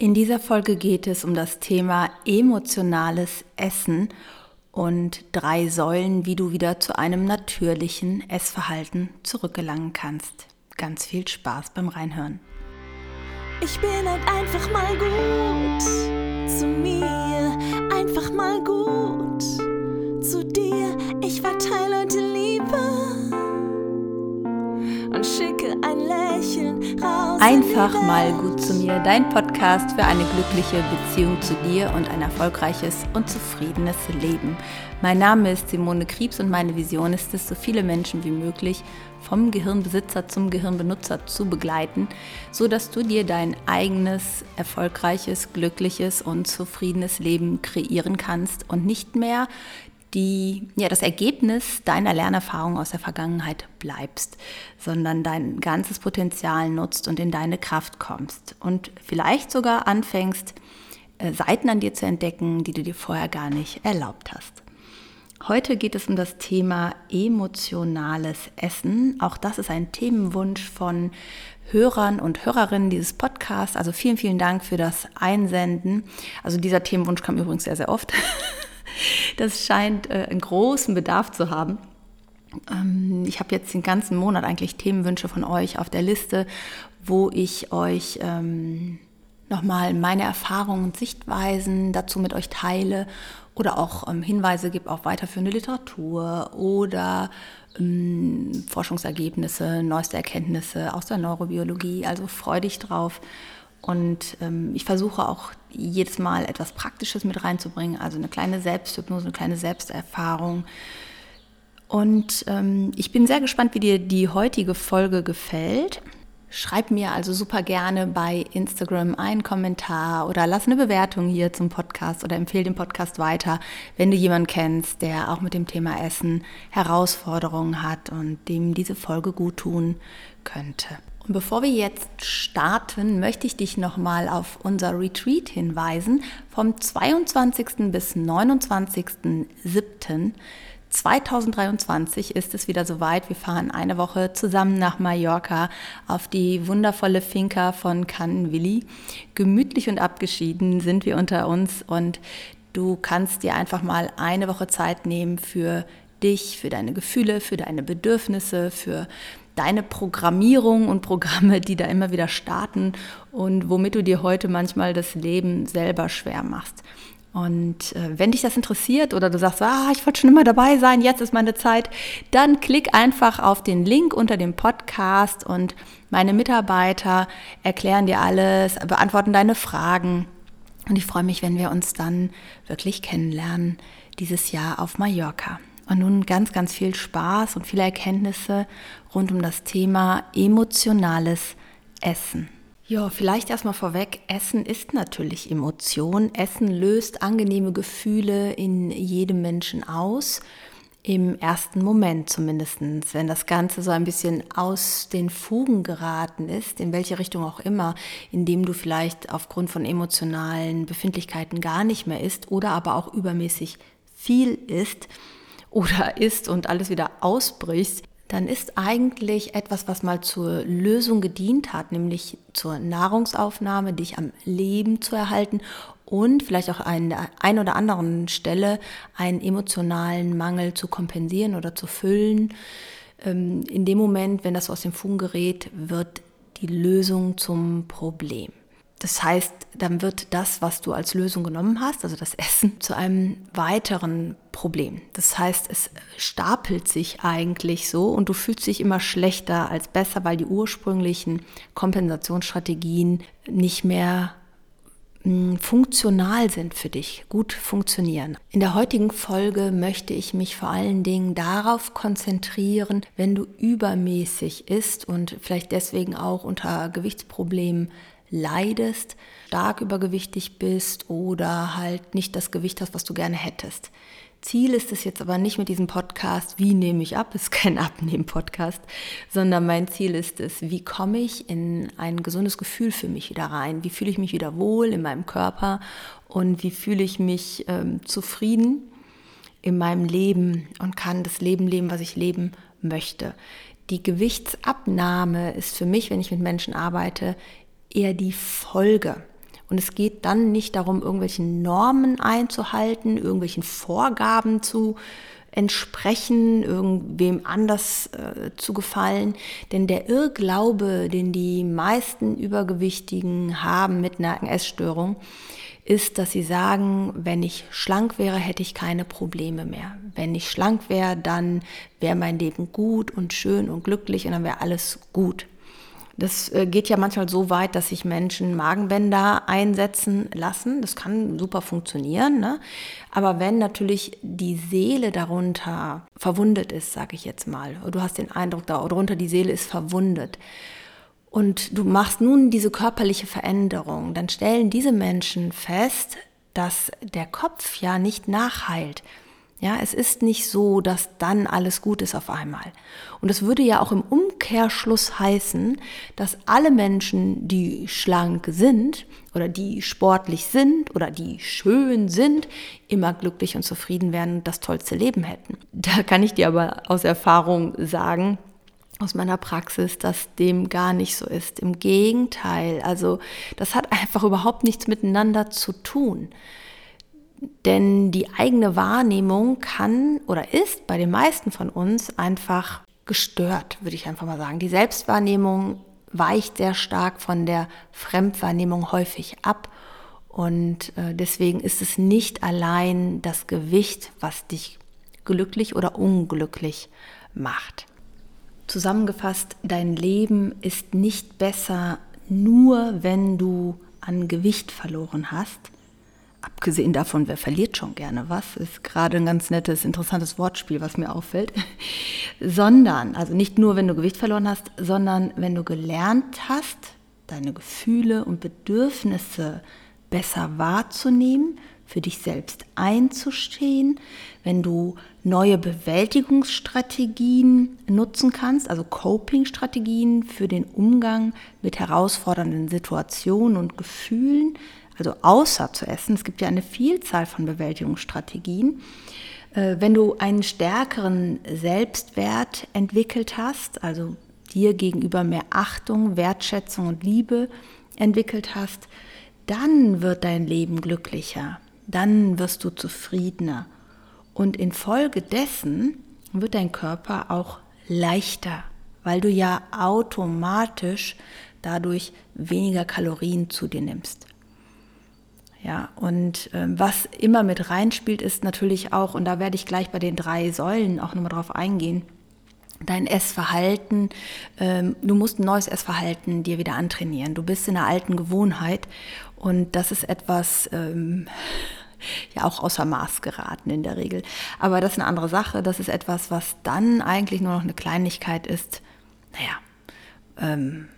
In dieser Folge geht es um das Thema emotionales Essen und drei Säulen, wie du wieder zu einem natürlichen Essverhalten zurückgelangen kannst. Ganz viel Spaß beim Reinhören. Ich bin halt einfach mal gut zu mir, einfach mal gut zu dir. Ich verteile heute Liebe und schicke ein Lächeln raus. Einfach mal gut zu mir, dein Podcast für eine glückliche Beziehung zu dir und ein erfolgreiches und zufriedenes Leben. Mein Name ist Simone Kriebs und meine Vision ist es, so viele Menschen wie möglich vom Gehirnbesitzer zum Gehirnbenutzer zu begleiten, so dass du dir dein eigenes erfolgreiches, glückliches und zufriedenes Leben kreieren kannst und nicht mehr die, ja, das Ergebnis deiner Lernerfahrung aus der Vergangenheit bleibst, sondern dein ganzes Potenzial nutzt und in deine Kraft kommst und vielleicht sogar anfängst, äh, Seiten an dir zu entdecken, die du dir vorher gar nicht erlaubt hast. Heute geht es um das Thema emotionales Essen. Auch das ist ein Themenwunsch von Hörern und Hörerinnen dieses Podcasts. Also vielen, vielen Dank für das Einsenden. Also dieser Themenwunsch kam übrigens sehr, sehr oft. Das scheint äh, einen großen Bedarf zu haben. Ähm, ich habe jetzt den ganzen Monat eigentlich Themenwünsche von euch auf der Liste, wo ich euch ähm, nochmal meine Erfahrungen und Sichtweisen dazu mit euch teile oder auch ähm, Hinweise gebe auf weiterführende Literatur oder ähm, Forschungsergebnisse, neueste Erkenntnisse aus der Neurobiologie. Also freu dich drauf. Und ähm, ich versuche auch jedes Mal etwas Praktisches mit reinzubringen, also eine kleine Selbsthypnose, eine kleine Selbsterfahrung. Und ähm, ich bin sehr gespannt, wie dir die heutige Folge gefällt. Schreib mir also super gerne bei Instagram einen Kommentar oder lass eine Bewertung hier zum Podcast oder empfehle den Podcast weiter, wenn du jemanden kennst, der auch mit dem Thema Essen Herausforderungen hat und dem diese Folge gut tun könnte. Bevor wir jetzt starten, möchte ich dich nochmal auf unser Retreat hinweisen. Vom 22. bis 29.07. 2023 ist es wieder soweit. Wir fahren eine Woche zusammen nach Mallorca auf die wundervolle Finca von Cannes Gemütlich und abgeschieden sind wir unter uns und du kannst dir einfach mal eine Woche Zeit nehmen für dich, für deine Gefühle, für deine Bedürfnisse, für deine Programmierung und Programme, die da immer wieder starten und womit du dir heute manchmal das Leben selber schwer machst. Und äh, wenn dich das interessiert oder du sagst, ah, ich wollte schon immer dabei sein, jetzt ist meine Zeit, dann klick einfach auf den Link unter dem Podcast und meine Mitarbeiter erklären dir alles, beantworten deine Fragen. Und ich freue mich, wenn wir uns dann wirklich kennenlernen dieses Jahr auf Mallorca. Und nun ganz, ganz viel Spaß und viele Erkenntnisse rund um das Thema emotionales Essen. Ja, vielleicht erstmal vorweg, Essen ist natürlich Emotion. Essen löst angenehme Gefühle in jedem Menschen aus. Im ersten Moment zumindest, wenn das Ganze so ein bisschen aus den Fugen geraten ist, in welche Richtung auch immer, indem du vielleicht aufgrund von emotionalen Befindlichkeiten gar nicht mehr isst oder aber auch übermäßig viel isst, oder isst und alles wieder ausbrichst, dann ist eigentlich etwas, was mal zur Lösung gedient hat, nämlich zur Nahrungsaufnahme, dich am Leben zu erhalten und vielleicht auch an der einen oder anderen Stelle einen emotionalen Mangel zu kompensieren oder zu füllen. Ähm, in dem Moment, wenn das aus dem Fugen gerät, wird die Lösung zum Problem. Das heißt, dann wird das, was du als Lösung genommen hast, also das Essen, zu einem weiteren Problem. Das heißt, es stapelt sich eigentlich so und du fühlst dich immer schlechter als besser, weil die ursprünglichen Kompensationsstrategien nicht mehr hm, funktional sind für dich, gut funktionieren. In der heutigen Folge möchte ich mich vor allen Dingen darauf konzentrieren, wenn du übermäßig isst und vielleicht deswegen auch unter Gewichtsproblemen leidest, stark übergewichtig bist oder halt nicht das Gewicht hast, was du gerne hättest. Ziel ist es jetzt aber nicht mit diesem Podcast, wie nehme ich ab, ist kein Abnehmen-Podcast, sondern mein Ziel ist es, wie komme ich in ein gesundes Gefühl für mich wieder rein, wie fühle ich mich wieder wohl in meinem Körper und wie fühle ich mich ähm, zufrieden in meinem Leben und kann das Leben leben, was ich leben möchte. Die Gewichtsabnahme ist für mich, wenn ich mit Menschen arbeite, eher die Folge. Und es geht dann nicht darum, irgendwelchen Normen einzuhalten, irgendwelchen Vorgaben zu entsprechen, irgendwem anders äh, zu gefallen. Denn der Irrglaube, den die meisten Übergewichtigen haben mit einer Essstörung, ist, dass sie sagen, wenn ich schlank wäre, hätte ich keine Probleme mehr. Wenn ich schlank wäre, dann wäre mein Leben gut und schön und glücklich und dann wäre alles gut. Das äh, geht ja manchmal so weit, dass sich Menschen Magenbänder einsetzen lassen. Das kann super funktionieren. Ne? Aber wenn natürlich die Seele darunter verwundet ist, sage ich jetzt mal, du hast den Eindruck, darunter die Seele ist verwundet und du machst nun diese körperliche Veränderung, dann stellen diese Menschen fest, dass der Kopf ja nicht nachheilt. Ja, es ist nicht so, dass dann alles gut ist auf einmal. Und es würde ja auch im Umkehrschluss heißen, dass alle Menschen, die schlank sind oder die sportlich sind oder die schön sind, immer glücklich und zufrieden wären und das tollste Leben hätten. Da kann ich dir aber aus Erfahrung sagen, aus meiner Praxis, dass dem gar nicht so ist. Im Gegenteil, also das hat einfach überhaupt nichts miteinander zu tun. Denn die eigene Wahrnehmung kann oder ist bei den meisten von uns einfach gestört, würde ich einfach mal sagen. Die Selbstwahrnehmung weicht sehr stark von der Fremdwahrnehmung häufig ab. Und äh, deswegen ist es nicht allein das Gewicht, was dich glücklich oder unglücklich macht. Zusammengefasst, dein Leben ist nicht besser nur, wenn du an Gewicht verloren hast, abgesehen davon, wer verliert schon gerne was, ist gerade ein ganz nettes, interessantes Wortspiel, was mir auffällt, sondern, also nicht nur, wenn du Gewicht verloren hast, sondern wenn du gelernt hast, deine Gefühle und Bedürfnisse besser wahrzunehmen, für dich selbst einzustehen, wenn du neue Bewältigungsstrategien nutzen kannst, also Coping-Strategien für den Umgang mit herausfordernden Situationen und Gefühlen, also außer zu essen. Es gibt ja eine Vielzahl von Bewältigungsstrategien. Äh, wenn du einen stärkeren Selbstwert entwickelt hast, also dir gegenüber mehr Achtung, Wertschätzung und Liebe entwickelt hast, dann wird dein Leben glücklicher, dann wirst du zufriedener und infolgedessen wird dein Körper auch leichter, weil du ja automatisch dadurch weniger Kalorien zu dir nimmst. Ja, und äh, was immer mit reinspielt, ist natürlich auch, und da werde ich gleich bei den drei Säulen auch nochmal drauf eingehen, dein Essverhalten. Ähm, du musst ein neues Essverhalten dir wieder antrainieren. Du bist in einer alten Gewohnheit und das ist etwas, ähm, ja auch außer Maß geraten in der Regel. Aber das ist eine andere Sache. Das ist etwas, was dann eigentlich nur noch eine Kleinigkeit ist. Naja, ähm,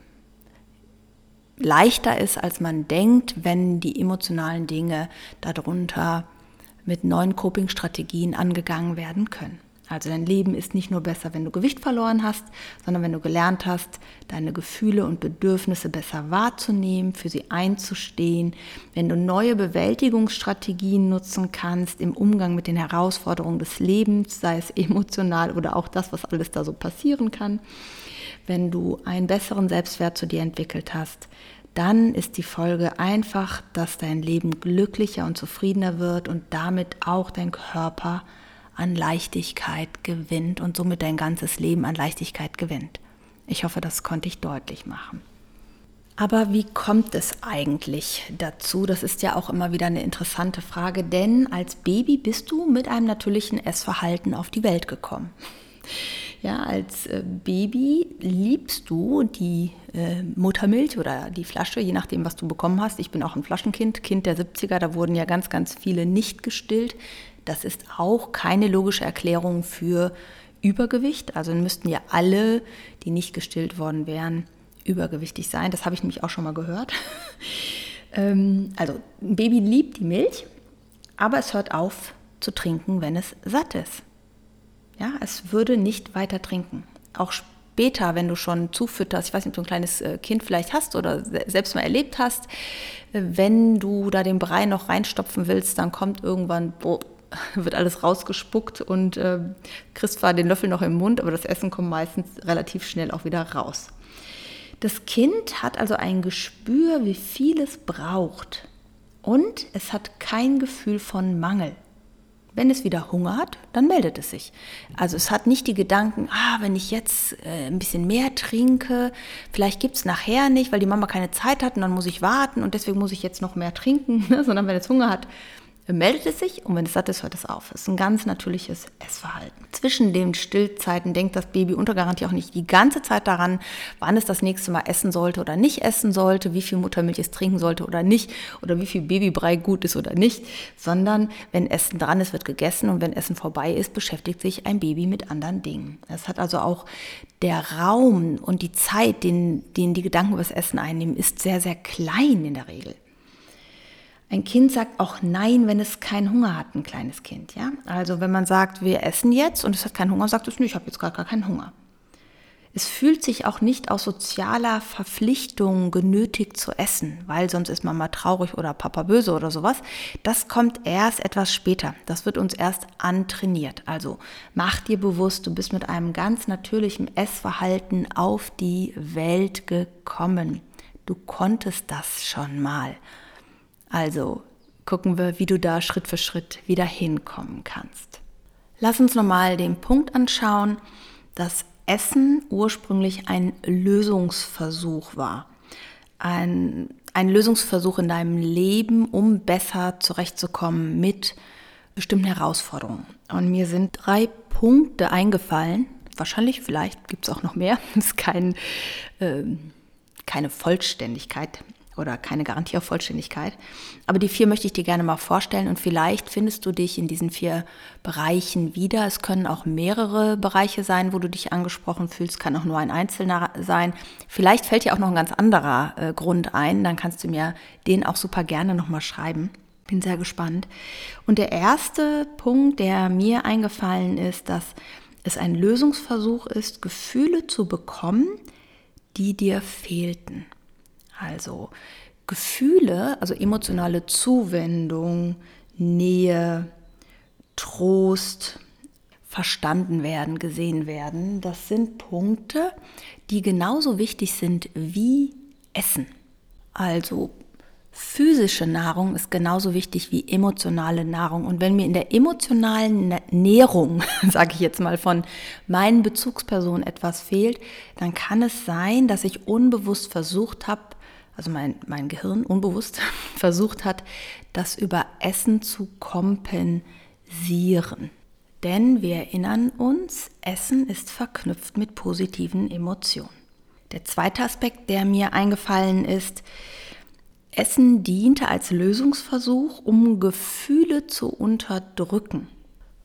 leichter ist, als man denkt, wenn die emotionalen Dinge darunter mit neuen Coping-Strategien angegangen werden können. Also dein Leben ist nicht nur besser, wenn du Gewicht verloren hast, sondern wenn du gelernt hast, deine Gefühle und Bedürfnisse besser wahrzunehmen, für sie einzustehen, wenn du neue Bewältigungsstrategien nutzen kannst im Umgang mit den Herausforderungen des Lebens, sei es emotional oder auch das, was alles da so passieren kann wenn du einen besseren Selbstwert zu dir entwickelt hast, dann ist die Folge einfach, dass dein Leben glücklicher und zufriedener wird und damit auch dein Körper an Leichtigkeit gewinnt und somit dein ganzes Leben an Leichtigkeit gewinnt. Ich hoffe, das konnte ich deutlich machen. Aber wie kommt es eigentlich dazu? Das ist ja auch immer wieder eine interessante Frage, denn als Baby bist du mit einem natürlichen Essverhalten auf die Welt gekommen. Ja, als äh, Baby liebst du die äh, Muttermilch oder die Flasche, je nachdem, was du bekommen hast. Ich bin auch ein Flaschenkind, Kind der 70er, da wurden ja ganz, ganz viele nicht gestillt. Das ist auch keine logische Erklärung für Übergewicht. Also müssten ja alle, die nicht gestillt worden wären, übergewichtig sein. Das habe ich nämlich auch schon mal gehört. ähm, also ein Baby liebt die Milch, aber es hört auf zu trinken, wenn es satt ist. Ja, es würde nicht weiter trinken. Auch später, wenn du schon zufütterst, ich weiß nicht, ob du ein kleines äh, Kind vielleicht hast oder selbst mal erlebt hast, äh, wenn du da den Brei noch reinstopfen willst, dann kommt irgendwann, boah, wird alles rausgespuckt und äh, kriegst zwar den Löffel noch im Mund, aber das Essen kommt meistens relativ schnell auch wieder raus. Das Kind hat also ein Gespür, wie viel es braucht. Und es hat kein Gefühl von Mangel. Wenn es wieder Hunger hat, dann meldet es sich. Also es hat nicht die Gedanken, ah, wenn ich jetzt äh, ein bisschen mehr trinke, vielleicht gibt es nachher nicht, weil die Mama keine Zeit hat und dann muss ich warten und deswegen muss ich jetzt noch mehr trinken, sondern wenn es Hunger hat, meldet es sich und wenn es satt ist, hört es auf. Es ist ein ganz natürliches Essverhalten. Zwischen den Stillzeiten denkt das Baby unter Garantie auch nicht die ganze Zeit daran, wann es das nächste Mal essen sollte oder nicht essen sollte, wie viel Muttermilch es trinken sollte oder nicht oder wie viel Babybrei gut ist oder nicht, sondern wenn Essen dran ist, wird gegessen und wenn Essen vorbei ist, beschäftigt sich ein Baby mit anderen Dingen. Es hat also auch der Raum und die Zeit, den, den die Gedanken über das Essen einnehmen, ist sehr, sehr klein in der Regel. Ein Kind sagt auch Nein, wenn es keinen Hunger hat, ein kleines Kind. Ja? Also wenn man sagt, wir essen jetzt und es hat keinen Hunger, sagt es, ich habe jetzt gar, gar keinen Hunger. Es fühlt sich auch nicht aus sozialer Verpflichtung genötigt zu essen, weil sonst ist Mama traurig oder Papa böse oder sowas. Das kommt erst etwas später. Das wird uns erst antrainiert. Also mach dir bewusst, du bist mit einem ganz natürlichen Essverhalten auf die Welt gekommen. Du konntest das schon mal. Also gucken wir, wie du da Schritt für Schritt wieder hinkommen kannst. Lass uns nochmal den Punkt anschauen, dass Essen ursprünglich ein Lösungsversuch war. Ein, ein Lösungsversuch in deinem Leben, um besser zurechtzukommen mit bestimmten Herausforderungen. Und mir sind drei Punkte eingefallen. Wahrscheinlich, vielleicht gibt es auch noch mehr. Das ist kein, äh, keine Vollständigkeit oder keine Garantie auf Vollständigkeit. Aber die vier möchte ich dir gerne mal vorstellen und vielleicht findest du dich in diesen vier Bereichen wieder. Es können auch mehrere Bereiche sein, wo du dich angesprochen fühlst, kann auch nur ein einzelner sein. Vielleicht fällt dir auch noch ein ganz anderer äh, Grund ein, dann kannst du mir den auch super gerne nochmal schreiben. Bin sehr gespannt. Und der erste Punkt, der mir eingefallen ist, dass es ein Lösungsversuch ist, Gefühle zu bekommen, die dir fehlten. Also Gefühle, also emotionale Zuwendung, Nähe, Trost, verstanden werden, gesehen werden, das sind Punkte, die genauso wichtig sind wie Essen. Also physische Nahrung ist genauso wichtig wie emotionale Nahrung. Und wenn mir in der emotionalen Nährung, sage ich jetzt mal, von meinen Bezugspersonen etwas fehlt, dann kann es sein, dass ich unbewusst versucht habe, also mein, mein Gehirn unbewusst versucht hat, das über Essen zu kompensieren. Denn wir erinnern uns, Essen ist verknüpft mit positiven Emotionen. Der zweite Aspekt, der mir eingefallen ist, Essen diente als Lösungsversuch, um Gefühle zu unterdrücken.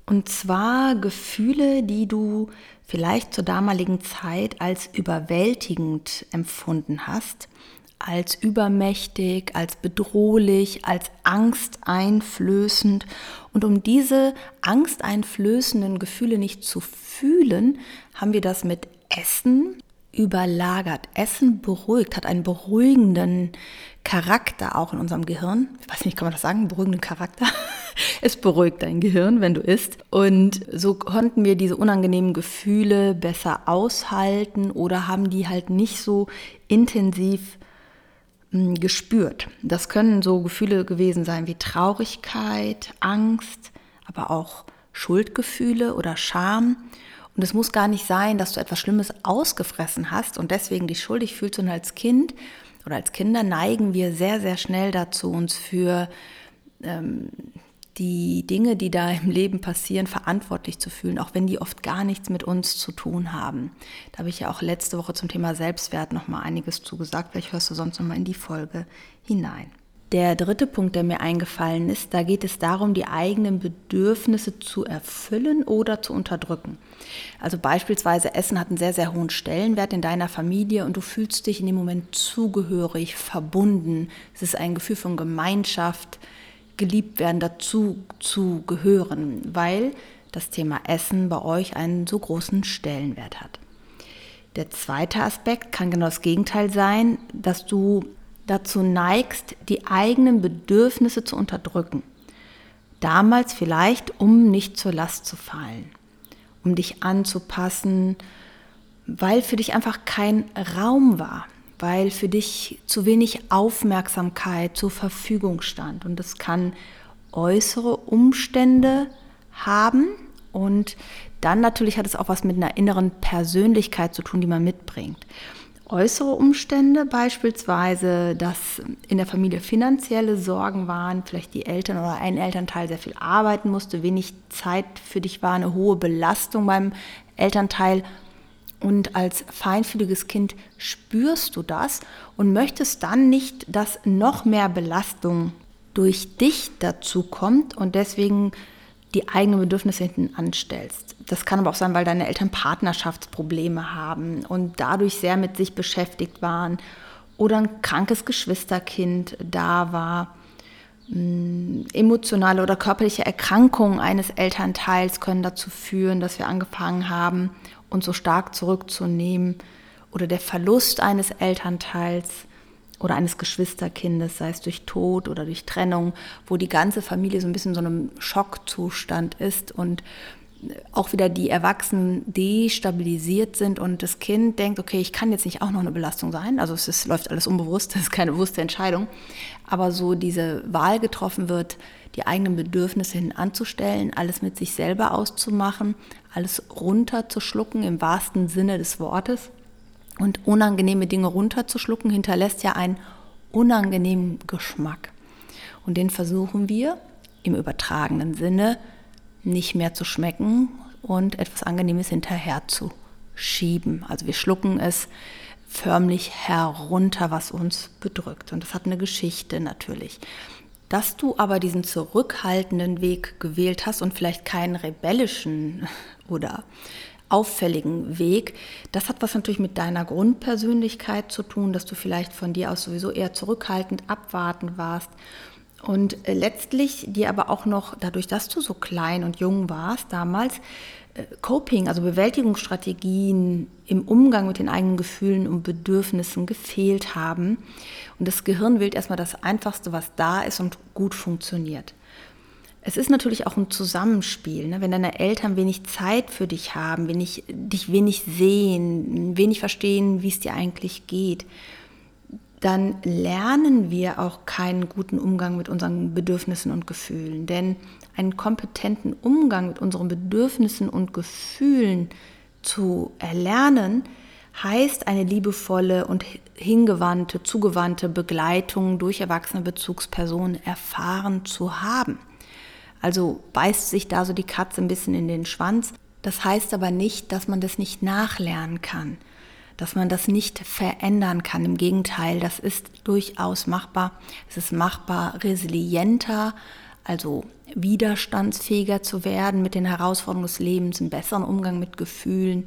Und zwar Gefühle, die du vielleicht zur damaligen Zeit als überwältigend empfunden hast als übermächtig, als bedrohlich, als angsteinflößend. Und um diese angsteinflößenden Gefühle nicht zu fühlen, haben wir das mit Essen überlagert. Essen beruhigt, hat einen beruhigenden Charakter auch in unserem Gehirn. Ich weiß nicht, kann man das sagen? Beruhigenden Charakter. es beruhigt dein Gehirn, wenn du isst. Und so konnten wir diese unangenehmen Gefühle besser aushalten oder haben die halt nicht so intensiv gespürt. Das können so Gefühle gewesen sein wie Traurigkeit, Angst, aber auch Schuldgefühle oder Scham. Und es muss gar nicht sein, dass du etwas Schlimmes ausgefressen hast und deswegen dich schuldig fühlst. Und als Kind oder als Kinder neigen wir sehr, sehr schnell dazu, uns für ähm, die Dinge, die da im Leben passieren, verantwortlich zu fühlen, auch wenn die oft gar nichts mit uns zu tun haben. Da habe ich ja auch letzte Woche zum Thema Selbstwert noch mal einiges zugesagt. Vielleicht hörst du sonst noch mal in die Folge hinein. Der dritte Punkt, der mir eingefallen ist, da geht es darum, die eigenen Bedürfnisse zu erfüllen oder zu unterdrücken. Also beispielsweise Essen hat einen sehr, sehr hohen Stellenwert in deiner Familie und du fühlst dich in dem Moment zugehörig, verbunden. Es ist ein Gefühl von Gemeinschaft, geliebt werden, dazu zu gehören, weil das Thema Essen bei euch einen so großen Stellenwert hat. Der zweite Aspekt kann genau das Gegenteil sein, dass du dazu neigst, die eigenen Bedürfnisse zu unterdrücken. Damals vielleicht, um nicht zur Last zu fallen, um dich anzupassen, weil für dich einfach kein Raum war. Weil für dich zu wenig Aufmerksamkeit zur Verfügung stand. Und das kann äußere Umstände haben und dann natürlich hat es auch was mit einer inneren Persönlichkeit zu tun, die man mitbringt. Äußere Umstände beispielsweise, dass in der Familie finanzielle Sorgen waren, vielleicht die Eltern oder ein Elternteil sehr viel arbeiten musste, wenig Zeit für dich war, eine hohe Belastung beim Elternteil. Und als feinfühliges Kind spürst du das und möchtest dann nicht, dass noch mehr Belastung durch dich dazu kommt und deswegen die eigenen Bedürfnisse hinten anstellst. Das kann aber auch sein, weil deine Eltern Partnerschaftsprobleme haben und dadurch sehr mit sich beschäftigt waren oder ein krankes Geschwisterkind da war. Hm, emotionale oder körperliche Erkrankungen eines Elternteils können dazu führen, dass wir angefangen haben, uns so stark zurückzunehmen. Oder der Verlust eines Elternteils oder eines Geschwisterkindes, sei es durch Tod oder durch Trennung, wo die ganze Familie so ein bisschen in so einem Schockzustand ist und auch wieder die Erwachsenen destabilisiert sind und das Kind denkt, okay, ich kann jetzt nicht auch noch eine Belastung sein. Also es ist, läuft alles unbewusst, das ist keine bewusste Entscheidung. Aber so diese Wahl getroffen wird, die eigenen Bedürfnisse hin anzustellen, alles mit sich selber auszumachen, alles runterzuschlucken im wahrsten Sinne des Wortes und unangenehme Dinge runterzuschlucken, hinterlässt ja einen unangenehmen Geschmack. Und den versuchen wir im übertragenen Sinne nicht mehr zu schmecken und etwas Angenehmes hinterher zu schieben. Also wir schlucken es förmlich herunter, was uns bedrückt. Und das hat eine Geschichte natürlich. Dass du aber diesen zurückhaltenden Weg gewählt hast und vielleicht keinen rebellischen oder auffälligen Weg. Das hat was natürlich mit deiner Grundpersönlichkeit zu tun, dass du vielleicht von dir aus sowieso eher zurückhaltend abwarten warst. Und äh, letztlich dir aber auch noch, dadurch, dass du so klein und jung warst damals, äh, Coping, also Bewältigungsstrategien im Umgang mit den eigenen Gefühlen und Bedürfnissen gefehlt haben. Und das Gehirn wählt erstmal das Einfachste, was da ist und gut funktioniert. Es ist natürlich auch ein Zusammenspiel. Ne? Wenn deine Eltern wenig Zeit für dich haben, wenig, dich wenig sehen, wenig verstehen, wie es dir eigentlich geht, dann lernen wir auch keinen guten Umgang mit unseren Bedürfnissen und Gefühlen. Denn einen kompetenten Umgang mit unseren Bedürfnissen und Gefühlen zu erlernen, heißt eine liebevolle und hingewandte, zugewandte Begleitung durch erwachsene Bezugspersonen erfahren zu haben. Also beißt sich da so die Katze ein bisschen in den Schwanz. Das heißt aber nicht, dass man das nicht nachlernen kann, dass man das nicht verändern kann. Im Gegenteil, das ist durchaus machbar. Es ist machbar, resilienter, also widerstandsfähiger zu werden mit den Herausforderungen des Lebens, einen besseren Umgang mit Gefühlen,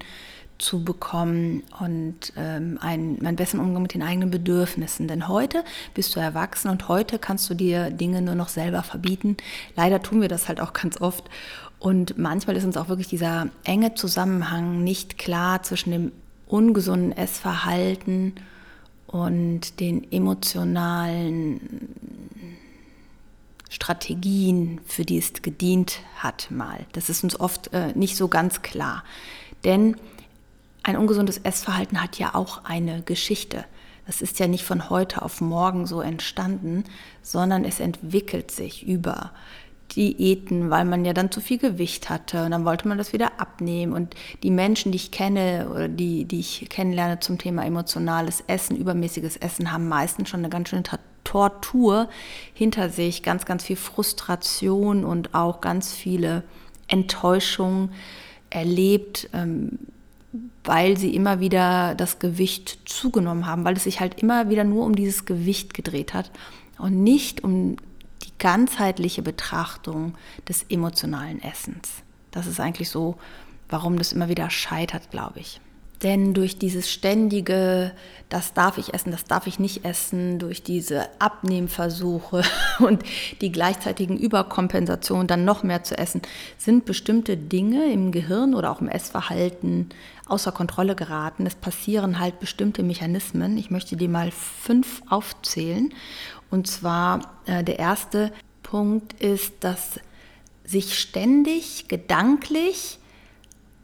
zu bekommen und ähm, einen, einen besseren Umgang mit den eigenen Bedürfnissen. Denn heute bist du erwachsen und heute kannst du dir Dinge nur noch selber verbieten. Leider tun wir das halt auch ganz oft. Und manchmal ist uns auch wirklich dieser enge Zusammenhang nicht klar zwischen dem ungesunden Essverhalten und den emotionalen Strategien, für die es gedient hat, mal. Das ist uns oft äh, nicht so ganz klar. Denn ein ungesundes Essverhalten hat ja auch eine Geschichte. Das ist ja nicht von heute auf morgen so entstanden, sondern es entwickelt sich über Diäten, weil man ja dann zu viel Gewicht hatte und dann wollte man das wieder abnehmen. Und die Menschen, die ich kenne oder die, die ich kennenlerne zum Thema emotionales Essen, übermäßiges Essen, haben meistens schon eine ganz schöne Tortur hinter sich, ganz, ganz viel Frustration und auch ganz viele Enttäuschungen erlebt. Ähm, weil sie immer wieder das Gewicht zugenommen haben, weil es sich halt immer wieder nur um dieses Gewicht gedreht hat und nicht um ganzheitliche Betrachtung des emotionalen Essens. Das ist eigentlich so, warum das immer wieder scheitert, glaube ich. Denn durch dieses ständige, das darf ich essen, das darf ich nicht essen, durch diese Abnehmversuche und die gleichzeitigen Überkompensationen, dann noch mehr zu essen, sind bestimmte Dinge im Gehirn oder auch im Essverhalten außer Kontrolle geraten. Es passieren halt bestimmte Mechanismen. Ich möchte dir mal fünf aufzählen. Und zwar äh, der erste Punkt ist, dass sich ständig gedanklich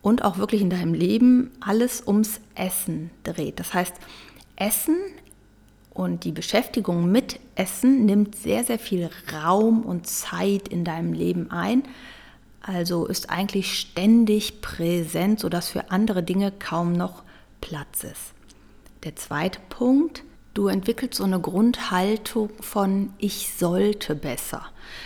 und auch wirklich in deinem Leben alles ums Essen dreht. Das heißt, Essen und die Beschäftigung mit Essen nimmt sehr, sehr viel Raum und Zeit in deinem Leben ein. Also ist eigentlich ständig präsent, sodass für andere Dinge kaum noch Platz ist. Der zweite Punkt, du entwickelst so eine Grundhaltung von ich sollte besser.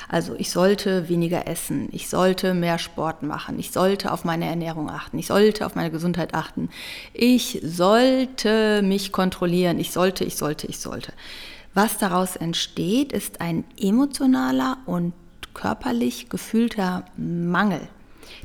Also ich sollte weniger essen, ich sollte mehr Sport machen, ich sollte auf meine Ernährung achten, ich sollte auf meine Gesundheit achten, ich sollte mich kontrollieren, ich sollte, ich sollte, ich sollte. Was daraus entsteht, ist ein emotionaler und körperlich gefühlter Mangel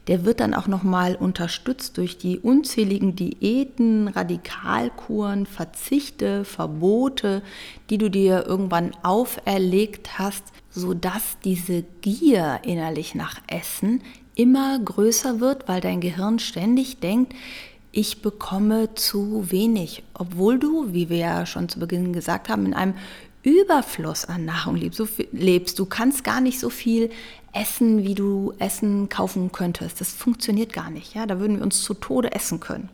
der wird dann auch nochmal unterstützt durch die unzähligen Diäten, Radikalkuren, Verzichte, Verbote, die du dir irgendwann auferlegt hast, sodass diese Gier innerlich nach Essen immer größer wird, weil dein Gehirn ständig denkt, ich bekomme zu wenig, obwohl du, wie wir ja schon zu Beginn gesagt haben, in einem Überfluss an Nahrung lebst. Du kannst gar nicht so viel essen, wie du Essen kaufen könntest. Das funktioniert gar nicht. Ja? Da würden wir uns zu Tode essen können.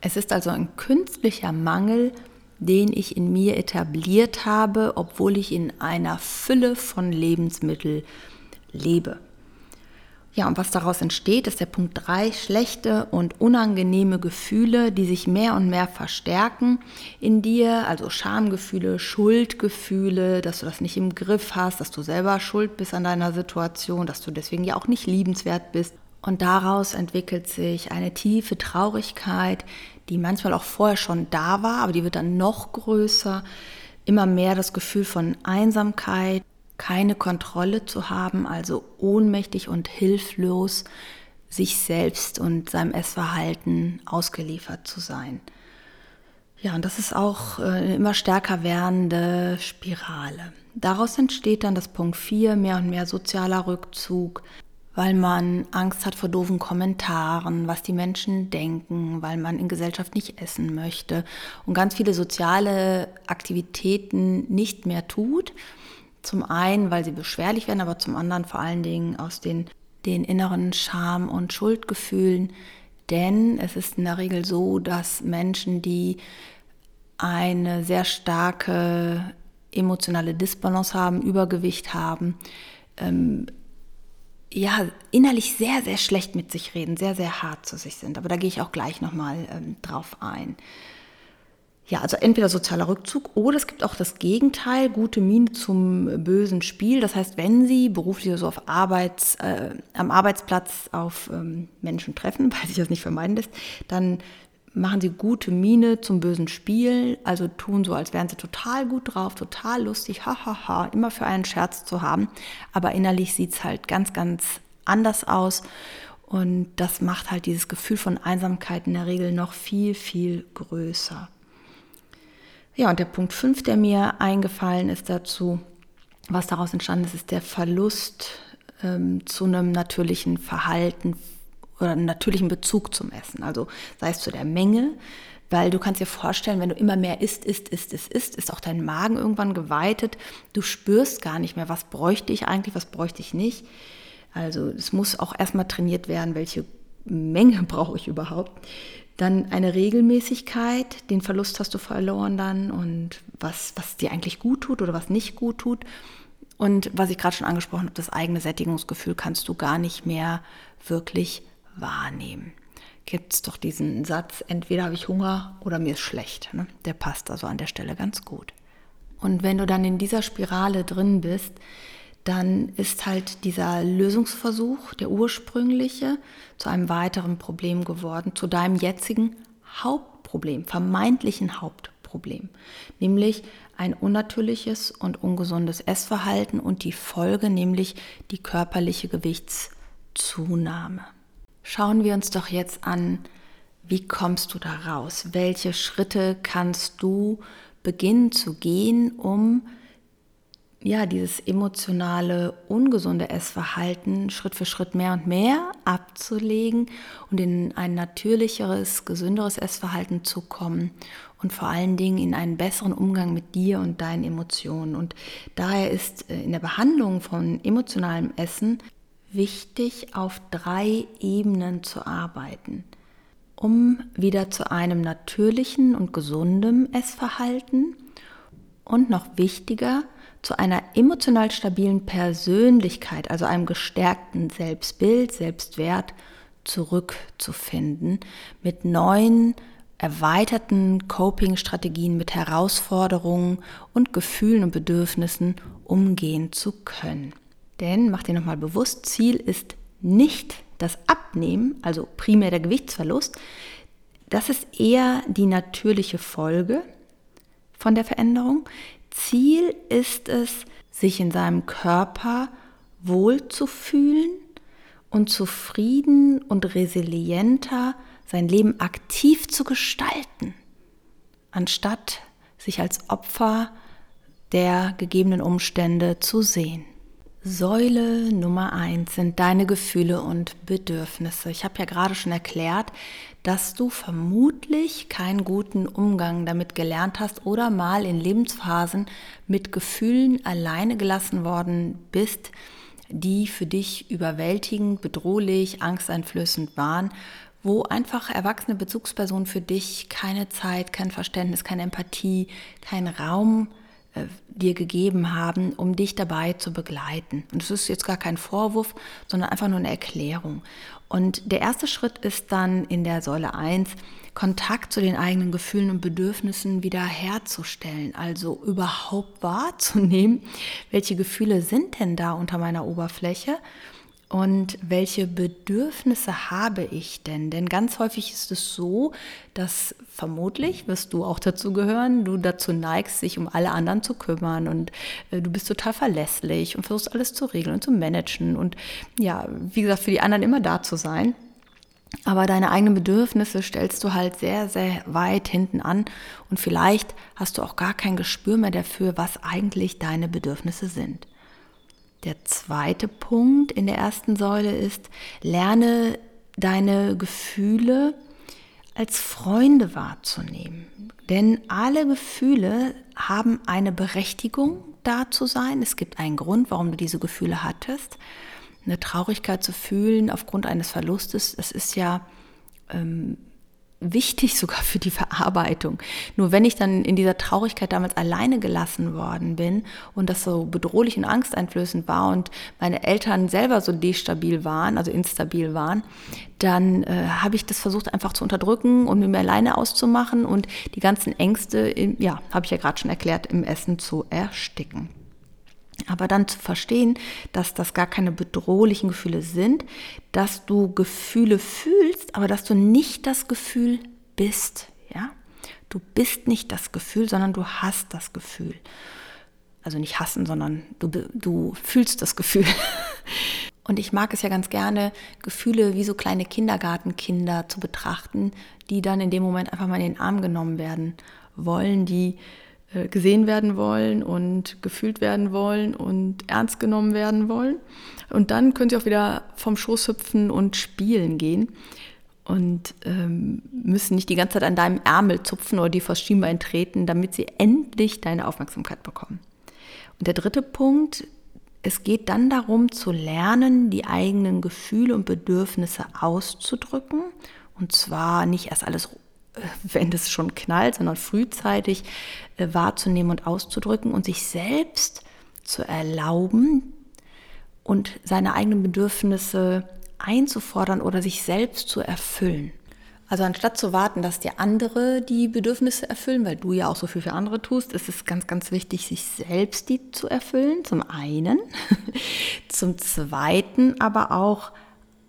Es ist also ein künstlicher Mangel, den ich in mir etabliert habe, obwohl ich in einer Fülle von Lebensmitteln lebe. Ja, und was daraus entsteht, ist der Punkt 3, schlechte und unangenehme Gefühle, die sich mehr und mehr verstärken in dir, also Schamgefühle, Schuldgefühle, dass du das nicht im Griff hast, dass du selber schuld bist an deiner Situation, dass du deswegen ja auch nicht liebenswert bist. Und daraus entwickelt sich eine tiefe Traurigkeit, die manchmal auch vorher schon da war, aber die wird dann noch größer. Immer mehr das Gefühl von Einsamkeit, keine Kontrolle zu haben, also ohnmächtig und hilflos sich selbst und seinem Essverhalten ausgeliefert zu sein. Ja, und das ist auch äh, eine immer stärker werdende Spirale. Daraus entsteht dann das Punkt 4, mehr und mehr sozialer Rückzug, weil man Angst hat vor doofen Kommentaren, was die Menschen denken, weil man in Gesellschaft nicht essen möchte und ganz viele soziale Aktivitäten nicht mehr tut zum einen, weil sie beschwerlich werden, aber zum anderen vor allen Dingen aus den, den inneren Scham- und Schuldgefühlen. Denn es ist in der Regel so, dass Menschen, die eine sehr starke emotionale Disbalance haben, Übergewicht haben, ähm, ja, innerlich sehr, sehr schlecht mit sich reden, sehr, sehr hart zu sich sind. Aber da gehe ich auch gleich nochmal ähm, drauf ein. Ja, also entweder sozialer Rückzug oder es gibt auch das Gegenteil, gute Miene zum bösen Spiel. Das heißt, wenn Sie beruflich so auf Arbeits, äh, am Arbeitsplatz auf ähm, Menschen treffen, weil sich das nicht vermeiden lässt, dann machen Sie gute Miene zum bösen Spiel, also tun so, als wären Sie total gut drauf, total lustig, hahaha, ha, ha, immer für einen Scherz zu haben. Aber innerlich sieht es halt ganz, ganz anders aus. Und das macht halt dieses Gefühl von Einsamkeit in der Regel noch viel, viel größer. Ja, und der Punkt 5, der mir eingefallen ist dazu, was daraus entstanden ist, ist der Verlust ähm, zu einem natürlichen Verhalten oder einem natürlichen Bezug zum Essen. Also sei es zu der Menge, weil du kannst dir vorstellen, wenn du immer mehr isst, isst, isst, isst, isst, ist auch dein Magen irgendwann geweitet. Du spürst gar nicht mehr, was bräuchte ich eigentlich, was bräuchte ich nicht. Also es muss auch erstmal trainiert werden, welche Menge brauche ich überhaupt. Dann eine Regelmäßigkeit, den Verlust hast du verloren dann und was, was dir eigentlich gut tut oder was nicht gut tut. Und was ich gerade schon angesprochen habe, das eigene Sättigungsgefühl kannst du gar nicht mehr wirklich wahrnehmen. Gibt es doch diesen Satz, entweder habe ich Hunger oder mir ist schlecht. Ne? Der passt also an der Stelle ganz gut. Und wenn du dann in dieser Spirale drin bist, dann ist halt dieser Lösungsversuch, der ursprüngliche, zu einem weiteren Problem geworden, zu deinem jetzigen Hauptproblem, vermeintlichen Hauptproblem, nämlich ein unnatürliches und ungesundes Essverhalten und die Folge, nämlich die körperliche Gewichtszunahme. Schauen wir uns doch jetzt an, wie kommst du da raus? Welche Schritte kannst du beginnen zu gehen, um ja, dieses emotionale, ungesunde Essverhalten Schritt für Schritt mehr und mehr abzulegen und in ein natürlicheres, gesünderes Essverhalten zu kommen und vor allen Dingen in einen besseren Umgang mit dir und deinen Emotionen. Und daher ist äh, in der Behandlung von emotionalem Essen wichtig, auf drei Ebenen zu arbeiten. um wieder zu einem natürlichen und gesunden Essverhalten und noch wichtiger, zu einer emotional stabilen Persönlichkeit, also einem gestärkten Selbstbild, Selbstwert zurückzufinden, mit neuen, erweiterten Coping-Strategien, mit Herausforderungen und Gefühlen und Bedürfnissen umgehen zu können. Denn, mach dir nochmal bewusst, Ziel ist nicht das Abnehmen, also primär der Gewichtsverlust. Das ist eher die natürliche Folge von der Veränderung. Ziel ist es, sich in seinem Körper wohlzufühlen und zufrieden und resilienter sein Leben aktiv zu gestalten, anstatt sich als Opfer der gegebenen Umstände zu sehen. Säule Nummer eins sind deine Gefühle und Bedürfnisse. Ich habe ja gerade schon erklärt, dass du vermutlich keinen guten Umgang damit gelernt hast oder mal in Lebensphasen mit Gefühlen alleine gelassen worden bist, die für dich überwältigend, bedrohlich, angsteinflößend waren, wo einfach erwachsene Bezugspersonen für dich keine Zeit, kein Verständnis, keine Empathie, keinen Raum äh, dir gegeben haben, um dich dabei zu begleiten. Und es ist jetzt gar kein Vorwurf, sondern einfach nur eine Erklärung. Und der erste Schritt ist dann in der Säule 1, Kontakt zu den eigenen Gefühlen und Bedürfnissen wieder herzustellen, also überhaupt wahrzunehmen, welche Gefühle sind denn da unter meiner Oberfläche und welche Bedürfnisse habe ich denn? Denn ganz häufig ist es so, dass vermutlich, wirst du auch dazu gehören, du dazu neigst, sich um alle anderen zu kümmern und äh, du bist total verlässlich und versuchst alles zu regeln und zu managen und ja, wie gesagt, für die anderen immer da zu sein. Aber deine eigenen Bedürfnisse stellst du halt sehr, sehr weit hinten an und vielleicht hast du auch gar kein Gespür mehr dafür, was eigentlich deine Bedürfnisse sind. Der zweite Punkt in der ersten Säule ist, lerne deine Gefühle als Freunde wahrzunehmen. Denn alle Gefühle haben eine Berechtigung da zu sein. Es gibt einen Grund, warum du diese Gefühle hattest. Eine Traurigkeit zu fühlen aufgrund eines Verlustes, das ist ja ähm, wichtig sogar für die Verarbeitung. Nur wenn ich dann in dieser Traurigkeit damals alleine gelassen worden bin und das so bedrohlich und angsteinflößend war und meine Eltern selber so destabil waren, also instabil waren, dann äh, habe ich das versucht einfach zu unterdrücken und mit mir alleine auszumachen und die ganzen Ängste, in, ja, habe ich ja gerade schon erklärt, im Essen zu ersticken. Aber dann zu verstehen, dass das gar keine bedrohlichen Gefühle sind, dass du Gefühle fühlst, aber dass du nicht das Gefühl bist, ja? Du bist nicht das Gefühl, sondern du hast das Gefühl. Also nicht hassen, sondern du, du fühlst das Gefühl. Und ich mag es ja ganz gerne, Gefühle wie so kleine Kindergartenkinder zu betrachten, die dann in dem Moment einfach mal in den Arm genommen werden wollen, die gesehen werden wollen und gefühlt werden wollen und ernst genommen werden wollen. Und dann können sie auch wieder vom Schoß hüpfen und spielen gehen und ähm, müssen nicht die ganze Zeit an deinem Ärmel zupfen oder die vors Schienbein treten, damit sie endlich deine Aufmerksamkeit bekommen. Und der dritte Punkt, es geht dann darum zu lernen, die eigenen Gefühle und Bedürfnisse auszudrücken. Und zwar nicht erst alles wenn es schon knallt, sondern frühzeitig äh, wahrzunehmen und auszudrücken und sich selbst zu erlauben und seine eigenen Bedürfnisse einzufordern oder sich selbst zu erfüllen. Also anstatt zu warten, dass dir andere die Bedürfnisse erfüllen, weil du ja auch so viel für andere tust, ist es ganz, ganz wichtig, sich selbst die zu erfüllen, zum einen. zum zweiten aber auch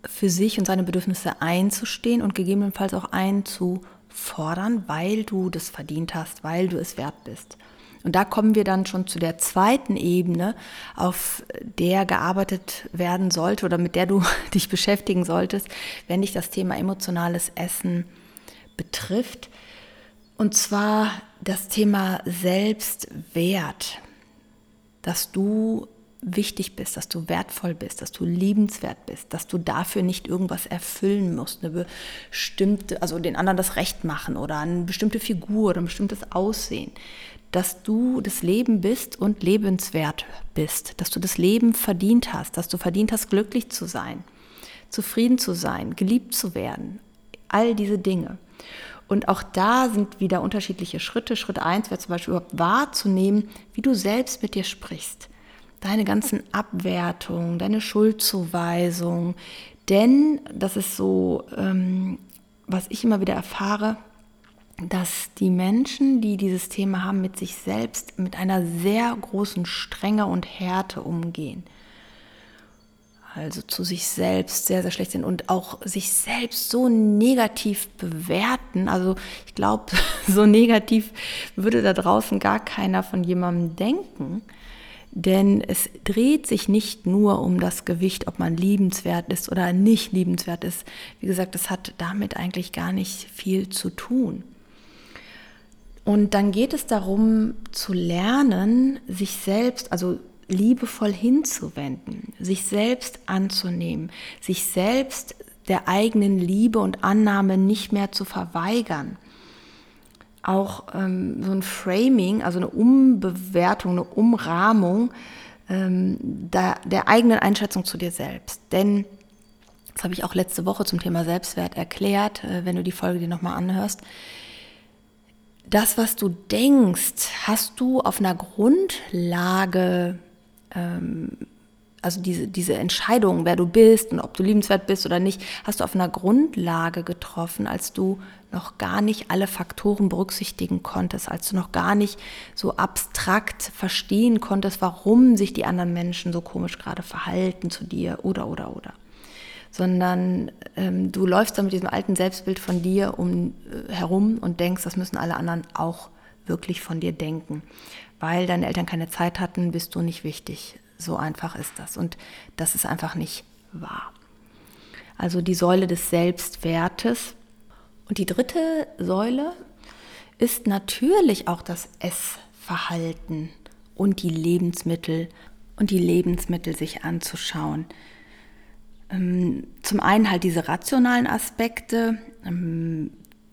für sich und seine Bedürfnisse einzustehen und gegebenenfalls auch einzufordern fordern, weil du das verdient hast, weil du es wert bist. Und da kommen wir dann schon zu der zweiten Ebene, auf der gearbeitet werden sollte oder mit der du dich beschäftigen solltest, wenn dich das Thema emotionales Essen betrifft. Und zwar das Thema Selbstwert, dass du wichtig bist, dass du wertvoll bist, dass du liebenswert bist, dass du dafür nicht irgendwas erfüllen musst, eine bestimmte, also den anderen das Recht machen oder eine bestimmte Figur oder ein bestimmtes Aussehen, dass du das Leben bist und lebenswert bist, dass du das Leben verdient hast, dass du verdient hast, glücklich zu sein, zufrieden zu sein, geliebt zu werden, all diese Dinge. Und auch da sind wieder unterschiedliche Schritte. Schritt 1 wäre zum Beispiel überhaupt wahrzunehmen, wie du selbst mit dir sprichst. Deine ganzen Abwertungen, deine Schuldzuweisung. Denn das ist so, ähm, was ich immer wieder erfahre, dass die Menschen, die dieses Thema haben, mit sich selbst mit einer sehr großen Strenge und Härte umgehen. Also zu sich selbst sehr, sehr schlecht sind und auch sich selbst so negativ bewerten. Also ich glaube, so negativ würde da draußen gar keiner von jemandem denken. Denn es dreht sich nicht nur um das Gewicht, ob man liebenswert ist oder nicht liebenswert ist. Wie gesagt, es hat damit eigentlich gar nicht viel zu tun. Und dann geht es darum zu lernen, sich selbst, also liebevoll hinzuwenden, sich selbst anzunehmen, sich selbst der eigenen Liebe und Annahme nicht mehr zu verweigern. Auch ähm, so ein Framing, also eine Umbewertung, eine Umrahmung ähm, der, der eigenen Einschätzung zu dir selbst. Denn, das habe ich auch letzte Woche zum Thema Selbstwert erklärt, äh, wenn du die Folge dir nochmal anhörst, das, was du denkst, hast du auf einer Grundlage, ähm, also diese, diese Entscheidung, wer du bist und ob du liebenswert bist oder nicht, hast du auf einer Grundlage getroffen, als du noch gar nicht alle Faktoren berücksichtigen konntest, als du noch gar nicht so abstrakt verstehen konntest, warum sich die anderen Menschen so komisch gerade verhalten zu dir oder oder oder sondern ähm, du läufst dann mit diesem alten Selbstbild von dir um, äh, herum und denkst, das müssen alle anderen auch wirklich von dir denken. Weil deine Eltern keine Zeit hatten, bist du nicht wichtig. So einfach ist das. Und das ist einfach nicht wahr. Also die Säule des Selbstwertes. Und die dritte Säule ist natürlich auch das Essverhalten und die Lebensmittel und die Lebensmittel sich anzuschauen. Ähm, zum einen halt diese rationalen Aspekte.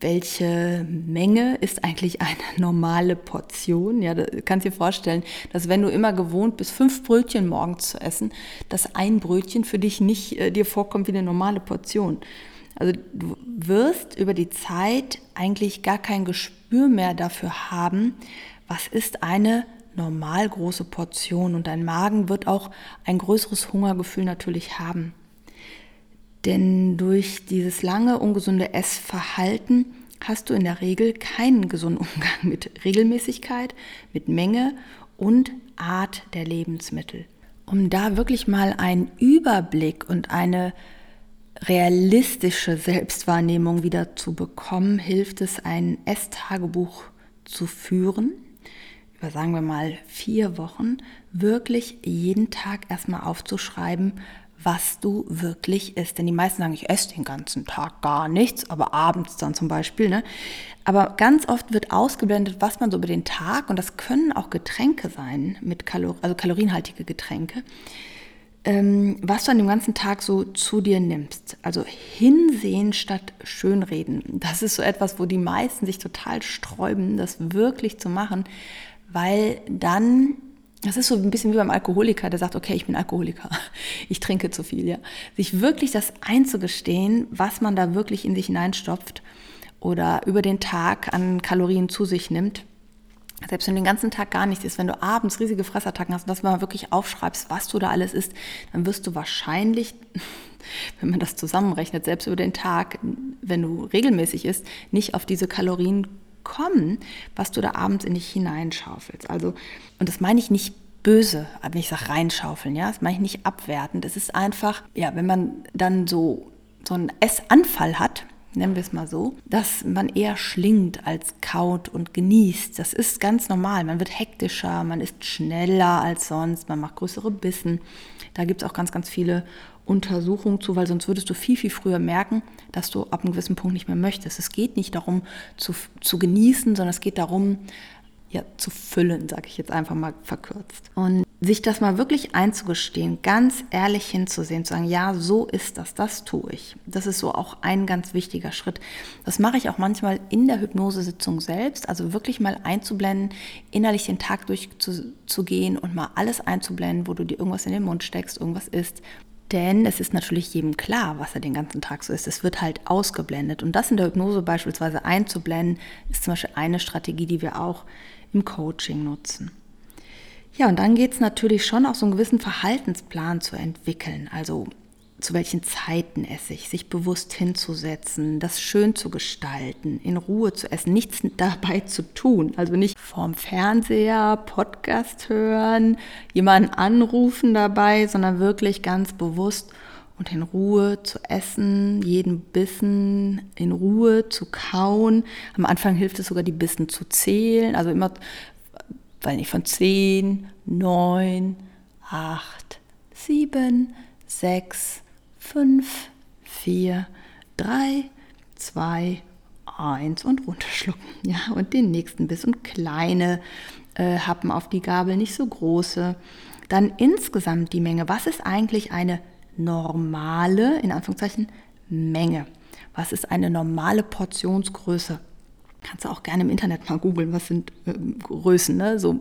Welche Menge ist eigentlich eine normale Portion? Ja, du kannst dir vorstellen, dass wenn du immer gewohnt bist, fünf Brötchen morgens zu essen, dass ein Brötchen für dich nicht äh, dir vorkommt wie eine normale Portion. Also du wirst über die Zeit eigentlich gar kein Gespür mehr dafür haben, was ist eine normal große Portion und dein Magen wird auch ein größeres Hungergefühl natürlich haben. Denn durch dieses lange ungesunde Essverhalten hast du in der Regel keinen gesunden Umgang mit Regelmäßigkeit, mit Menge und Art der Lebensmittel. Um da wirklich mal einen Überblick und eine realistische Selbstwahrnehmung wieder zu bekommen, hilft es, ein Esstagebuch zu führen, über sagen wir mal vier Wochen, wirklich jeden Tag erstmal aufzuschreiben, was du wirklich isst. Denn die meisten sagen, ich esse den ganzen Tag gar nichts, aber abends dann zum Beispiel. Ne? Aber ganz oft wird ausgeblendet, was man so über den Tag, und das können auch Getränke sein, mit Kalor also kalorienhaltige Getränke, ähm, was du an dem ganzen Tag so zu dir nimmst. Also hinsehen statt schönreden. Das ist so etwas, wo die meisten sich total sträuben, das wirklich zu machen, weil dann das ist so ein bisschen wie beim Alkoholiker, der sagt, okay, ich bin Alkoholiker, ich trinke zu viel, ja. Sich wirklich das einzugestehen, was man da wirklich in sich hineinstopft oder über den Tag an Kalorien zu sich nimmt. Selbst wenn du den ganzen Tag gar nichts isst, wenn du abends riesige Fressattacken hast und das mal wirklich aufschreibst, was du da alles isst, dann wirst du wahrscheinlich, wenn man das zusammenrechnet, selbst über den Tag, wenn du regelmäßig isst, nicht auf diese Kalorien kommen, was du da abends in dich hineinschaufelst. Also, und das meine ich nicht böse, wenn ich sage reinschaufeln, ja, das meine ich nicht abwertend. Es ist einfach, ja, wenn man dann so, so einen Essanfall hat, nennen wir es mal so, dass man eher schlingt als kaut und genießt. Das ist ganz normal. Man wird hektischer, man ist schneller als sonst, man macht größere Bissen. Da gibt es auch ganz, ganz viele Untersuchung zu, weil sonst würdest du viel, viel früher merken, dass du ab einem gewissen Punkt nicht mehr möchtest. Es geht nicht darum zu, zu genießen, sondern es geht darum, ja, zu füllen, sage ich jetzt einfach mal verkürzt. Und sich das mal wirklich einzugestehen, ganz ehrlich hinzusehen, zu sagen, ja, so ist das, das tue ich. Das ist so auch ein ganz wichtiger Schritt. Das mache ich auch manchmal in der Hypnosesitzung selbst, also wirklich mal einzublenden, innerlich den Tag durchzugehen und mal alles einzublenden, wo du dir irgendwas in den Mund steckst, irgendwas isst Denn es ist natürlich jedem klar, was er den ganzen Tag so ist. Es wird halt ausgeblendet. Und das in der Hypnose beispielsweise einzublenden, ist zum Beispiel eine Strategie, die wir auch im Coaching nutzen. Ja, und dann geht es natürlich schon auch so einen gewissen Verhaltensplan zu entwickeln. Also zu welchen Zeiten esse ich, sich bewusst hinzusetzen, das schön zu gestalten, in Ruhe zu essen, nichts dabei zu tun. Also nicht vorm Fernseher, Podcast hören, jemanden anrufen dabei, sondern wirklich ganz bewusst und in Ruhe zu essen, jeden Bissen in Ruhe zu kauen. Am Anfang hilft es sogar, die Bissen zu zählen, also immer, weil nicht von zehn, neun, acht, sieben, sechs, 5, 4, 3, 2, 1 und runterschlucken. Ja, und den nächsten Biss und kleine äh, Happen auf die Gabel, nicht so große. Dann insgesamt die Menge. Was ist eigentlich eine normale, in Anführungszeichen, Menge? Was ist eine normale Portionsgröße? Kannst du auch gerne im Internet mal googeln, was sind äh, Größen. Ne? So,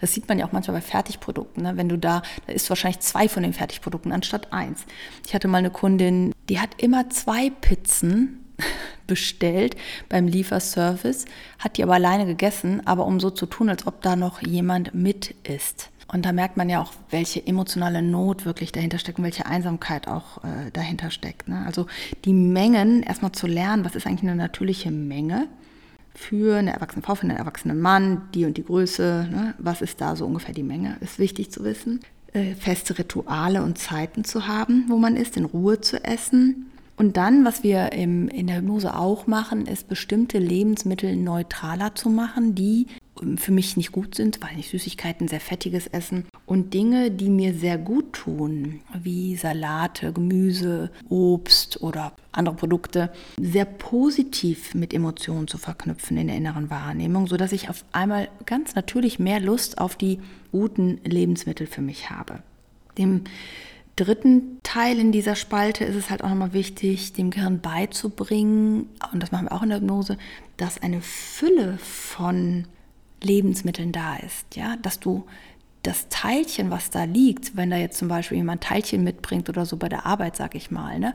das sieht man ja auch manchmal bei Fertigprodukten. Ne? Wenn du da, da ist wahrscheinlich zwei von den Fertigprodukten anstatt eins. Ich hatte mal eine Kundin, die hat immer zwei Pizzen bestellt beim Lieferservice, hat die aber alleine gegessen, aber um so zu tun, als ob da noch jemand mit ist. Und da merkt man ja auch, welche emotionale Not wirklich dahinter steckt und welche Einsamkeit auch äh, dahinter steckt. Ne? Also die Mengen, erstmal zu lernen, was ist eigentlich eine natürliche Menge für eine erwachsene Frau, für einen erwachsenen Mann, die und die Größe, ne? was ist da so ungefähr die Menge, ist wichtig zu wissen. Äh, feste Rituale und Zeiten zu haben, wo man ist, in Ruhe zu essen. Und dann, was wir im, in der Hypnose auch machen, ist bestimmte Lebensmittel neutraler zu machen, die für mich nicht gut sind, weil ich Süßigkeiten, sehr fettiges Essen und Dinge, die mir sehr gut tun, wie Salate, Gemüse, Obst oder andere Produkte, sehr positiv mit Emotionen zu verknüpfen in der inneren Wahrnehmung, sodass ich auf einmal ganz natürlich mehr Lust auf die guten Lebensmittel für mich habe. Dem dritten Teil in dieser Spalte ist es halt auch nochmal wichtig, dem Gehirn beizubringen, und das machen wir auch in der Hypnose, dass eine Fülle von Lebensmitteln da ist, ja, dass du das Teilchen, was da liegt, wenn da jetzt zum Beispiel jemand Teilchen mitbringt oder so bei der Arbeit, sag ich mal, ne,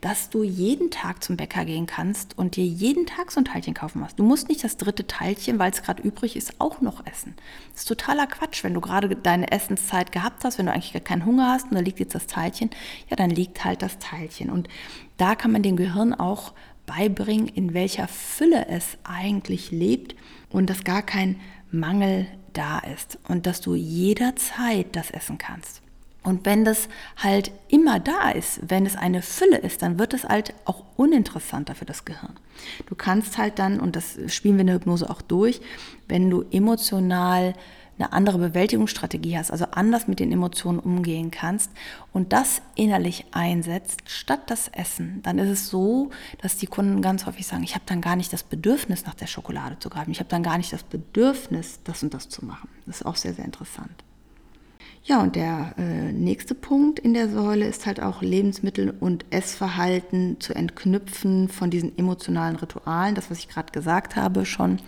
dass du jeden Tag zum Bäcker gehen kannst und dir jeden Tag so ein Teilchen kaufen musst. Du musst nicht das dritte Teilchen, weil es gerade übrig ist, auch noch essen. Das ist totaler Quatsch, wenn du gerade deine Essenszeit gehabt hast, wenn du eigentlich gar keinen Hunger hast und da liegt jetzt das Teilchen, ja, dann liegt halt das Teilchen. Und da kann man dem Gehirn auch beibringen, in welcher Fülle es eigentlich lebt und dass gar kein Mangel da ist und dass du jederzeit das essen kannst. Und wenn das halt immer da ist, wenn es eine Fülle ist, dann wird es halt auch uninteressanter für das Gehirn. Du kannst halt dann, und das spielen wir in der Hypnose auch durch, wenn du emotional eine andere Bewältigungsstrategie hast, also anders mit den Emotionen umgehen kannst und das innerlich einsetzt, statt das Essen, dann ist es so, dass die Kunden ganz häufig sagen, ich habe dann gar nicht das Bedürfnis, nach der Schokolade zu greifen. Ich habe dann gar nicht das Bedürfnis, das und das zu machen. Das ist auch sehr, sehr interessant. Ja, und der äh, nächste Punkt in der Säule ist halt auch Lebensmittel und Essverhalten zu entknüpfen von diesen emotionalen Ritualen, das, was ich gerade gesagt habe schon.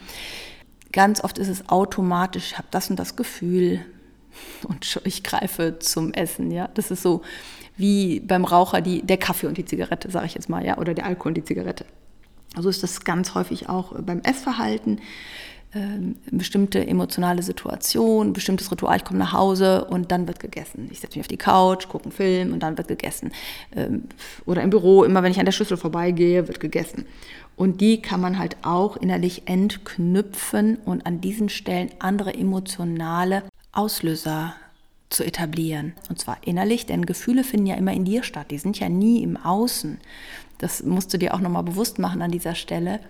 Ganz oft ist es automatisch, ich habe das und das Gefühl und ich greife zum Essen. Ja, das ist so wie beim Raucher die, der Kaffee und die Zigarette, sage ich jetzt mal, ja, oder der Alkohol und die Zigarette. Also ist das ganz häufig auch beim Essverhalten. Ähm, bestimmte emotionale Situation, bestimmtes Ritual, ich komme nach Hause und dann wird gegessen. Ich setze mich auf die Couch, gucke einen Film und dann wird gegessen. Ähm, oder im Büro, immer wenn ich an der Schüssel vorbeigehe, wird gegessen. Und die kann man halt auch innerlich entknüpfen und an diesen Stellen andere emotionale Auslöser zu etablieren. Und zwar innerlich, denn Gefühle finden ja immer in dir statt. Die sind ja nie im Außen. Das musst du dir auch nochmal bewusst machen an dieser Stelle.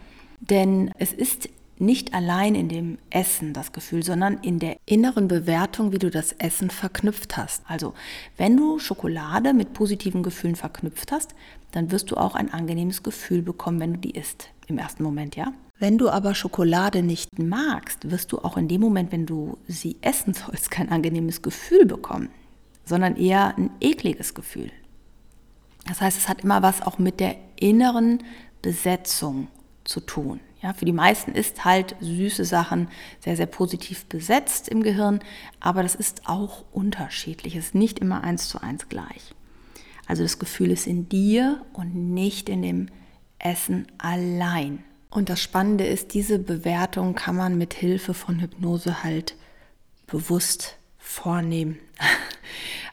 Denn es ist nicht allein in dem Essen das Gefühl, sondern in der inneren Bewertung, wie du das Essen verknüpft hast. Also, wenn du Schokolade mit positiven Gefühlen verknüpft hast, dann wirst du auch ein angenehmes Gefühl bekommen, wenn du die isst. Im ersten Moment, ja. Wenn du aber Schokolade nicht magst, wirst du auch in dem Moment, wenn du sie essen sollst, kein angenehmes Gefühl bekommen, sondern eher ein ekliges Gefühl. Das heißt, es hat immer was auch mit der inneren Besetzung zu tun. Ja, für die meisten ist halt süße Sachen sehr, sehr positiv besetzt im Gehirn, aber das ist auch unterschiedlich. Es ist nicht immer eins zu eins gleich. Also das Gefühl ist in dir und nicht in dem Essen allein. Und das Spannende ist, diese Bewertung kann man mit Hilfe von Hypnose halt bewusst vornehmen.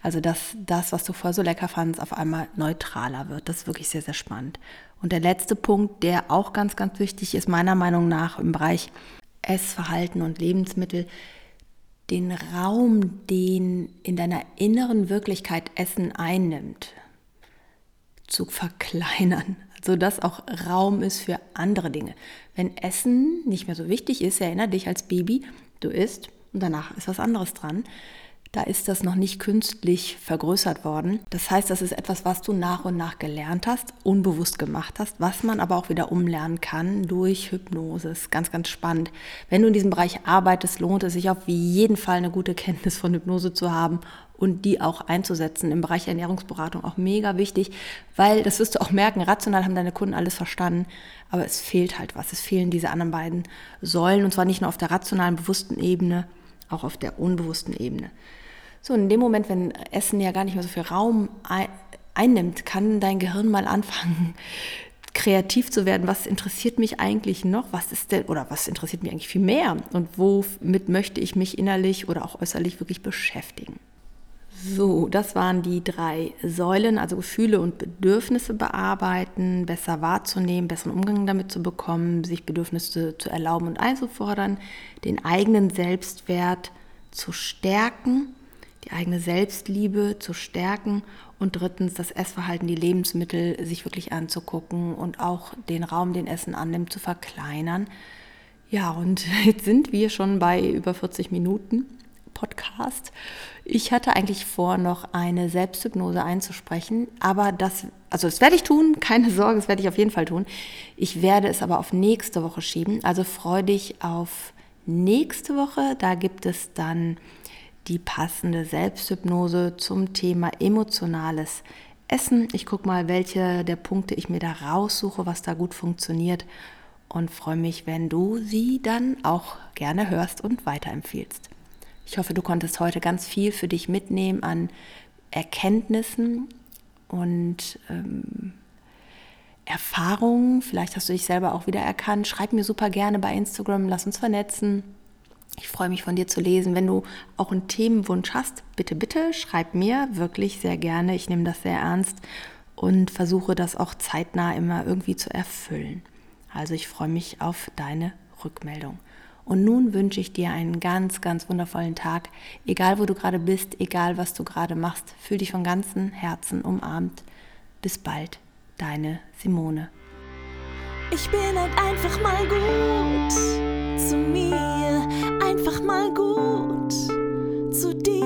Also dass das, was du vorher so lecker fandest, auf einmal neutraler wird. Das ist wirklich sehr, sehr spannend. Und der letzte Punkt, der auch ganz, ganz wichtig ist, meiner Meinung nach im Bereich Essverhalten und Lebensmittel, den Raum, den in deiner inneren Wirklichkeit Essen einnimmt, zu verkleinern. Also dass auch Raum ist für andere Dinge. Wenn Essen nicht mehr so wichtig ist, erinnere dich als Baby, du isst und danach ist was anderes dran. Da ist das noch nicht künstlich vergrößert worden. Das heißt, das ist etwas, was du nach und nach gelernt hast, unbewusst gemacht hast, was man aber auch wieder umlernen kann durch Hypnose. Das ist ganz, ganz spannend. Wenn du in diesem Bereich arbeitest, lohnt es sich auf jeden Fall eine gute Kenntnis von Hypnose zu haben und die auch einzusetzen. Im Bereich Ernährungsberatung auch mega wichtig, weil das wirst du auch merken, rational haben deine Kunden alles verstanden, aber es fehlt halt was. Es fehlen diese anderen beiden Säulen und zwar nicht nur auf der rationalen, bewussten Ebene, auch auf der unbewussten Ebene. So, in dem Moment, wenn Essen ja gar nicht mehr so viel Raum einnimmt, kann dein Gehirn mal anfangen, kreativ zu werden. Was interessiert mich eigentlich noch? Was ist denn, oder was interessiert mich eigentlich viel mehr? Und womit möchte ich mich innerlich oder auch äußerlich wirklich beschäftigen? So, das waren die drei Säulen, also Gefühle und Bedürfnisse bearbeiten, besser wahrzunehmen, besseren Umgang damit zu bekommen, sich Bedürfnisse zu erlauben und einzufordern, den eigenen Selbstwert zu stärken, die eigene Selbstliebe zu stärken und drittens das Essverhalten, die Lebensmittel sich wirklich anzugucken und auch den Raum, den Essen annimmt, zu verkleinern. Ja, und jetzt sind wir schon bei über 40 Minuten. Podcast. Ich hatte eigentlich vor, noch eine Selbsthypnose einzusprechen, aber das, also das werde ich tun, keine Sorge, das werde ich auf jeden Fall tun. Ich werde es aber auf nächste Woche schieben, also freue dich auf nächste Woche. Da gibt es dann die passende Selbsthypnose zum Thema emotionales Essen. Ich gucke mal, welche der Punkte ich mir da raussuche, was da gut funktioniert und freue mich, wenn du sie dann auch gerne hörst und weiterempfiehlst. Ich hoffe, du konntest heute ganz viel für dich mitnehmen an Erkenntnissen und ähm, Erfahrungen. Vielleicht hast du dich selber auch wieder erkannt. Schreib mir super gerne bei Instagram, lass uns vernetzen. Ich freue mich von dir zu lesen. Wenn du auch einen Themenwunsch hast, bitte, bitte schreib mir wirklich sehr gerne. Ich nehme das sehr ernst und versuche das auch zeitnah immer irgendwie zu erfüllen. Also ich freue mich auf deine Rückmeldung. Und nun wünsche ich dir einen ganz, ganz wundervollen Tag. Egal wo du gerade bist, egal was du gerade machst, fühl dich von ganzem Herzen umarmt. Bis bald, deine Simone. Ich bin halt einfach mal gut zu mir, einfach mal gut zu dir.